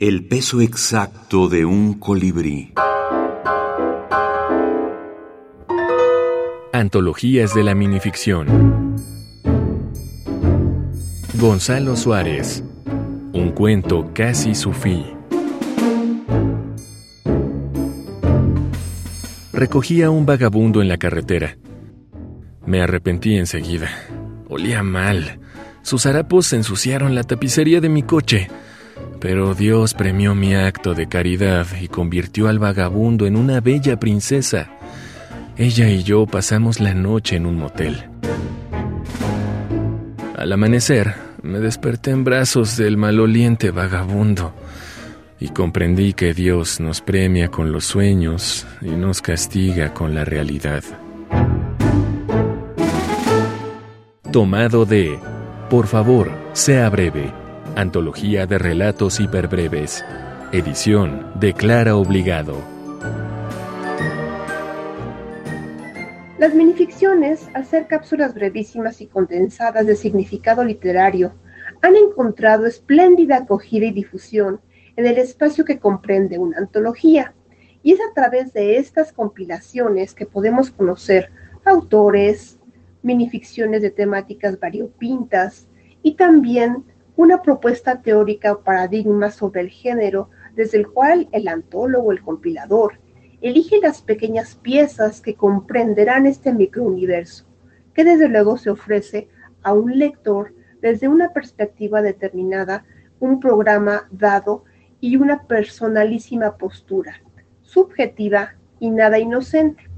El peso exacto de un colibrí. Antologías de la minificción. Gonzalo Suárez. Un cuento casi sufí. Recogí a un vagabundo en la carretera. Me arrepentí enseguida. Olía mal. Sus harapos ensuciaron la tapicería de mi coche. Pero Dios premió mi acto de caridad y convirtió al vagabundo en una bella princesa. Ella y yo pasamos la noche en un motel. Al amanecer, me desperté en brazos del maloliente vagabundo y comprendí que Dios nos premia con los sueños y nos castiga con la realidad. Tomado de Por favor, sea breve. Antología de relatos hiperbreves. Edición de Clara Obligado. Las minificciones, al ser cápsulas brevísimas y condensadas de significado literario, han encontrado espléndida acogida y difusión en el espacio que comprende una antología. Y es a través de estas compilaciones que podemos conocer autores, minificciones de temáticas variopintas y también una propuesta teórica o paradigma sobre el género desde el cual el antólogo, el compilador, elige las pequeñas piezas que comprenderán este microuniverso, que desde luego se ofrece a un lector desde una perspectiva determinada, un programa dado y una personalísima postura, subjetiva y nada inocente.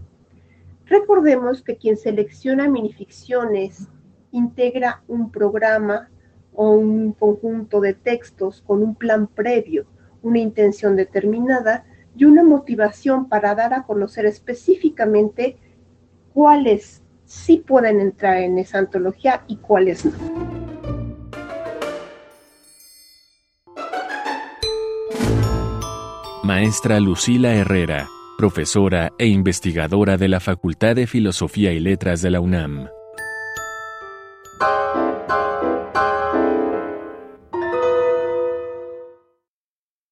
Recordemos que quien selecciona minificciones integra un programa o un conjunto de textos con un plan previo, una intención determinada y una motivación para dar a conocer específicamente cuáles sí pueden entrar en esa antología y cuáles no. Maestra Lucila Herrera, profesora e investigadora de la Facultad de Filosofía y Letras de la UNAM.